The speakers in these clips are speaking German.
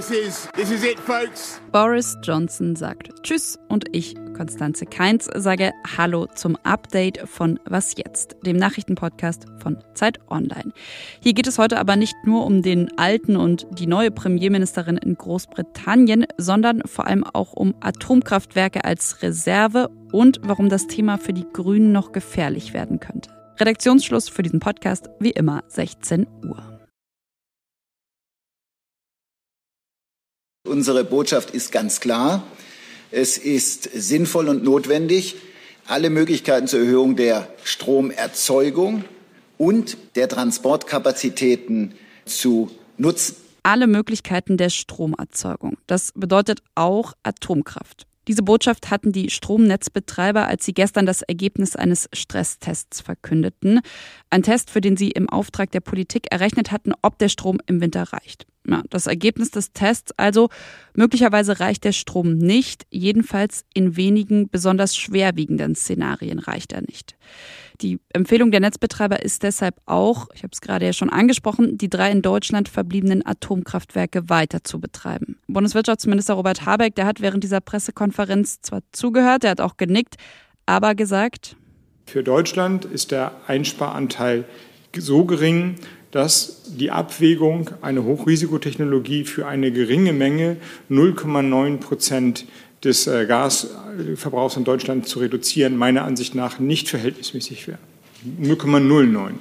this is this is it, folks. Boris Johnson sagt Tschüss und ich, Konstanze Keins, sage Hallo zum Update von Was jetzt, dem Nachrichtenpodcast von Zeit Online. Hier geht es heute aber nicht nur um den alten und die neue Premierministerin in Großbritannien, sondern vor allem auch um Atomkraftwerke als Reserve und warum das Thema für die Grünen noch gefährlich werden könnte. Redaktionsschluss für diesen Podcast wie immer 16 Uhr. Unsere Botschaft ist ganz klar. Es ist sinnvoll und notwendig, alle Möglichkeiten zur Erhöhung der Stromerzeugung und der Transportkapazitäten zu nutzen. Alle Möglichkeiten der Stromerzeugung. Das bedeutet auch Atomkraft. Diese Botschaft hatten die Stromnetzbetreiber, als sie gestern das Ergebnis eines Stresstests verkündeten. Ein Test, für den sie im Auftrag der Politik errechnet hatten, ob der Strom im Winter reicht. Ja, das Ergebnis des Tests also, möglicherweise reicht der Strom nicht, jedenfalls in wenigen besonders schwerwiegenden Szenarien reicht er nicht. Die Empfehlung der Netzbetreiber ist deshalb auch, ich habe es gerade ja schon angesprochen, die drei in Deutschland verbliebenen Atomkraftwerke weiter zu betreiben. Bundeswirtschaftsminister Robert Habeck, der hat während dieser Pressekonferenz zwar zugehört, der hat auch genickt, aber gesagt, für Deutschland ist der Einsparanteil so gering, dass die Abwägung, eine Hochrisikotechnologie für eine geringe Menge 0,9 Prozent des äh, Gasverbrauchs in Deutschland zu reduzieren, meiner Ansicht nach nicht verhältnismäßig wäre. 0,09.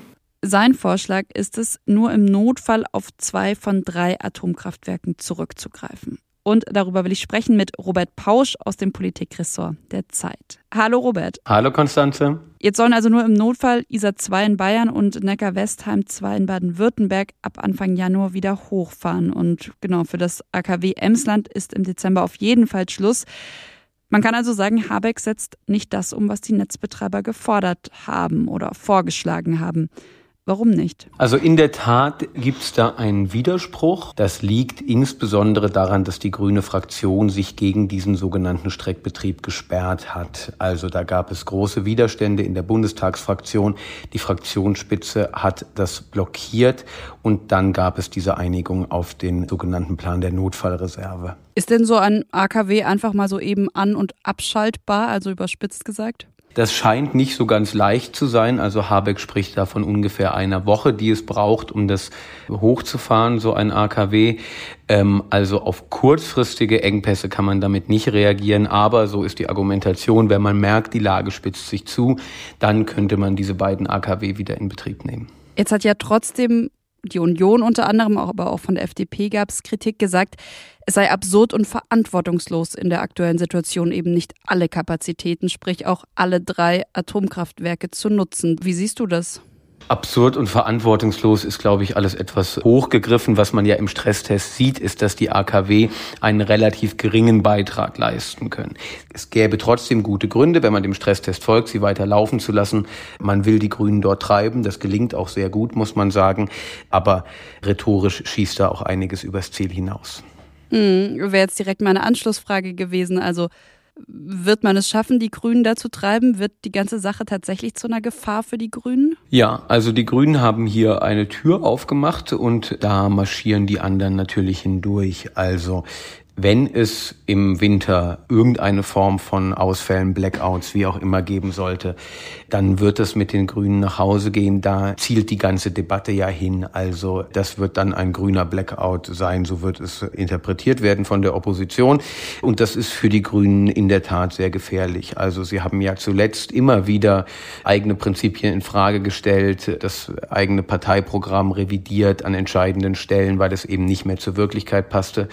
Sein Vorschlag ist es, nur im Notfall auf zwei von drei Atomkraftwerken zurückzugreifen. Und darüber will ich sprechen mit Robert Pausch aus dem Politikressort der Zeit. Hallo Robert. Hallo Konstanze. Jetzt sollen also nur im Notfall ISA 2 in Bayern und Neckar-Westheim 2 in Baden-Württemberg ab Anfang Januar wieder hochfahren. Und genau, für das AKW Emsland ist im Dezember auf jeden Fall Schluss. Man kann also sagen, Habeck setzt nicht das um, was die Netzbetreiber gefordert haben oder vorgeschlagen haben. Warum nicht? Also in der Tat gibt es da einen Widerspruch. Das liegt insbesondere daran, dass die grüne Fraktion sich gegen diesen sogenannten Streckbetrieb gesperrt hat. Also da gab es große Widerstände in der Bundestagsfraktion. Die Fraktionsspitze hat das blockiert und dann gab es diese Einigung auf den sogenannten Plan der Notfallreserve. Ist denn so ein AKW einfach mal so eben an- und abschaltbar, also überspitzt gesagt? Das scheint nicht so ganz leicht zu sein. Also Habeck spricht da von ungefähr einer Woche, die es braucht, um das hochzufahren, so ein AKW. Ähm, also auf kurzfristige Engpässe kann man damit nicht reagieren. Aber so ist die Argumentation, wenn man merkt, die Lage spitzt sich zu, dann könnte man diese beiden AKW wieder in Betrieb nehmen. Jetzt hat ja trotzdem die Union unter anderem, aber auch von der FDP gab es Kritik gesagt, es sei absurd und verantwortungslos in der aktuellen Situation eben nicht alle Kapazitäten, sprich auch alle drei Atomkraftwerke zu nutzen. Wie siehst du das? Absurd und verantwortungslos ist, glaube ich, alles etwas hochgegriffen. Was man ja im Stresstest sieht, ist, dass die AKW einen relativ geringen Beitrag leisten können. Es gäbe trotzdem gute Gründe, wenn man dem Stresstest folgt, sie weiter laufen zu lassen. Man will die Grünen dort treiben. Das gelingt auch sehr gut, muss man sagen. Aber rhetorisch schießt da auch einiges übers Ziel hinaus. Hm, Wäre jetzt direkt meine Anschlussfrage gewesen. Also wird man es schaffen, die Grünen dazu treiben? Wird die ganze Sache tatsächlich zu einer Gefahr für die Grünen? Ja, also die Grünen haben hier eine Tür aufgemacht und da marschieren die anderen natürlich hindurch. Also wenn es im Winter irgendeine Form von Ausfällen, Blackouts, wie auch immer geben sollte, dann wird es mit den Grünen nach Hause gehen. Da zielt die ganze Debatte ja hin. Also das wird dann ein grüner Blackout sein, so wird es interpretiert werden von der Opposition. Und das ist für die Grünen in der Tat sehr gefährlich. Also sie haben ja zuletzt immer wieder eigene Prinzipien in Frage gestellt, das eigene Parteiprogramm revidiert an entscheidenden Stellen, weil es eben nicht mehr zur Wirklichkeit passte.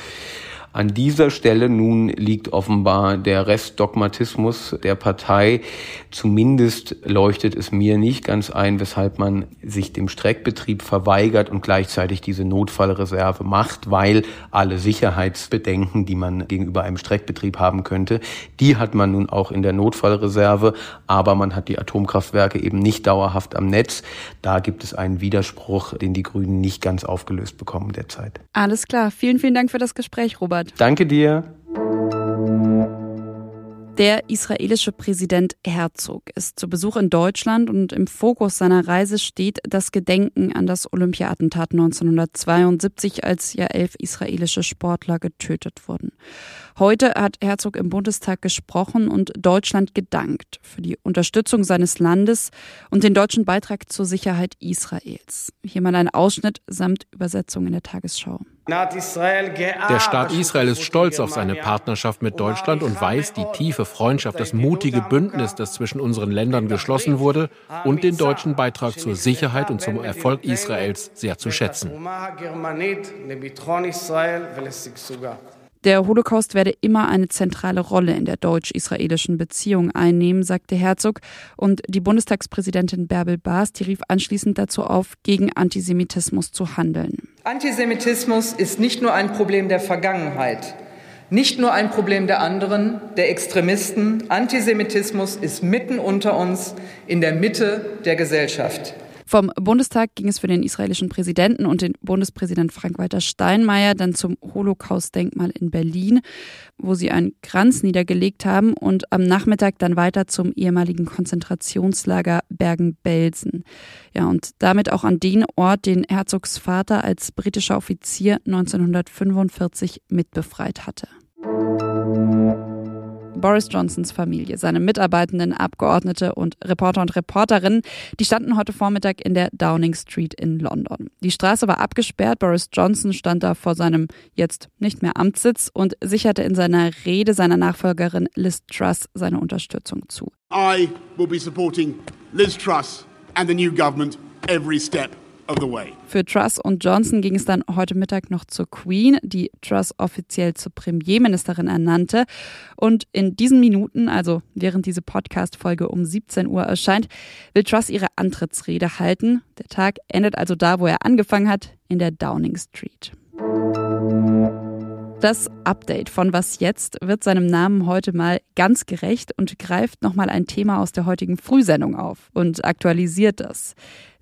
An dieser Stelle nun liegt offenbar der Restdogmatismus der Partei. Zumindest leuchtet es mir nicht ganz ein, weshalb man sich dem Streckbetrieb verweigert und gleichzeitig diese Notfallreserve macht, weil alle Sicherheitsbedenken, die man gegenüber einem Streckbetrieb haben könnte, die hat man nun auch in der Notfallreserve, aber man hat die Atomkraftwerke eben nicht dauerhaft am Netz. Da gibt es einen Widerspruch, den die Grünen nicht ganz aufgelöst bekommen derzeit. Alles klar. Vielen, vielen Dank für das Gespräch, Robert. Danke dir. Der israelische Präsident Herzog ist zu Besuch in Deutschland und im Fokus seiner Reise steht das Gedenken an das Olympia-Attentat 1972, als ja elf israelische Sportler getötet wurden. Heute hat Herzog im Bundestag gesprochen und Deutschland gedankt für die Unterstützung seines Landes und den deutschen Beitrag zur Sicherheit Israels. Hier mal ein Ausschnitt samt Übersetzung in der Tagesschau. Der Staat Israel ist stolz auf seine Partnerschaft mit Deutschland und weiß die tiefe Freundschaft, das mutige Bündnis, das zwischen unseren Ländern geschlossen wurde, und den deutschen Beitrag zur Sicherheit und zum Erfolg Israels sehr zu schätzen. Der Holocaust werde immer eine zentrale Rolle in der deutsch-israelischen Beziehung einnehmen, sagte Herzog. Und die Bundestagspräsidentin Bärbel Baas, die rief anschließend dazu auf, gegen Antisemitismus zu handeln. Antisemitismus ist nicht nur ein Problem der Vergangenheit, nicht nur ein Problem der anderen, der Extremisten. Antisemitismus ist mitten unter uns, in der Mitte der Gesellschaft. Vom Bundestag ging es für den israelischen Präsidenten und den Bundespräsident Frank-Walter Steinmeier dann zum Holocaust-Denkmal in Berlin, wo sie einen Kranz niedergelegt haben und am Nachmittag dann weiter zum ehemaligen Konzentrationslager Bergen-Belsen. Ja, und damit auch an den Ort, den Herzogs Vater als britischer Offizier 1945 mitbefreit hatte. Boris Johnsons Familie, seine Mitarbeitenden, Abgeordnete und Reporter und Reporterinnen, die standen heute Vormittag in der Downing Street in London. Die Straße war abgesperrt, Boris Johnson stand da vor seinem jetzt nicht mehr Amtssitz und sicherte in seiner Rede seiner Nachfolgerin Liz Truss seine Unterstützung zu. I will be supporting Liz Truss and the new government every step für Truss und Johnson ging es dann heute Mittag noch zur Queen, die Truss offiziell zur Premierministerin ernannte. Und in diesen Minuten, also während diese Podcast-Folge um 17 Uhr erscheint, will Truss ihre Antrittsrede halten. Der Tag endet also da, wo er angefangen hat, in der Downing Street. Das Update von Was jetzt wird seinem Namen heute mal ganz gerecht und greift nochmal ein Thema aus der heutigen Frühsendung auf und aktualisiert das.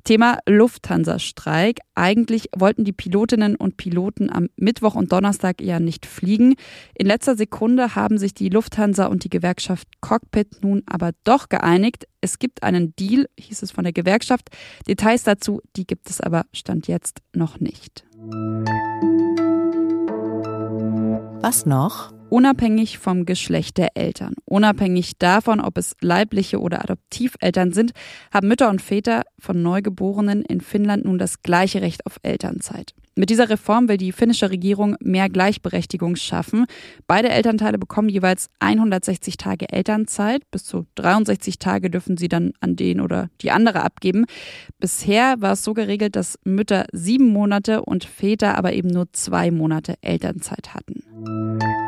Thema Lufthansa-Streik. Eigentlich wollten die Pilotinnen und Piloten am Mittwoch und Donnerstag ja nicht fliegen. In letzter Sekunde haben sich die Lufthansa und die Gewerkschaft Cockpit nun aber doch geeinigt. Es gibt einen Deal, hieß es von der Gewerkschaft. Details dazu, die gibt es aber Stand jetzt noch nicht. Was noch? Unabhängig vom Geschlecht der Eltern. Unabhängig davon, ob es leibliche oder Adoptiveltern sind, haben Mütter und Väter von Neugeborenen in Finnland nun das gleiche Recht auf Elternzeit. Mit dieser Reform will die finnische Regierung mehr Gleichberechtigung schaffen. Beide Elternteile bekommen jeweils 160 Tage Elternzeit. Bis zu 63 Tage dürfen sie dann an den oder die andere abgeben. Bisher war es so geregelt, dass Mütter sieben Monate und Väter aber eben nur zwei Monate Elternzeit hatten.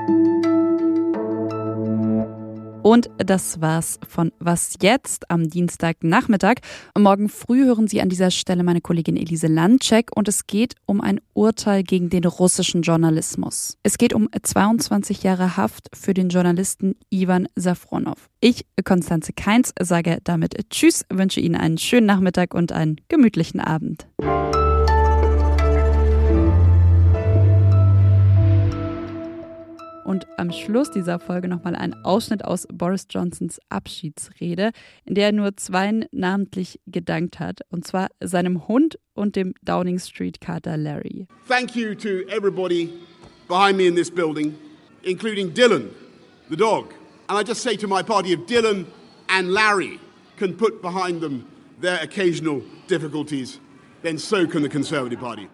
Und das war's von Was jetzt am Dienstagnachmittag. Morgen früh hören Sie an dieser Stelle meine Kollegin Elise Landcheck und es geht um ein Urteil gegen den russischen Journalismus. Es geht um 22 Jahre Haft für den Journalisten Ivan Safronov. Ich, Konstanze Keins, sage damit Tschüss, wünsche Ihnen einen schönen Nachmittag und einen gemütlichen Abend. Und am Schluss dieser Folge nochmal ein Ausschnitt aus Boris Johnsons Abschiedsrede, in der er nur zwei namentlich gedankt hat, und zwar seinem Hund und dem Downing Street Kater Larry. Thank you to everybody behind me in this building, including Dylan, the dog. And I just say to my party, if Dylan and Larry can put behind them their occasional difficulties, then so can the Conservative Party.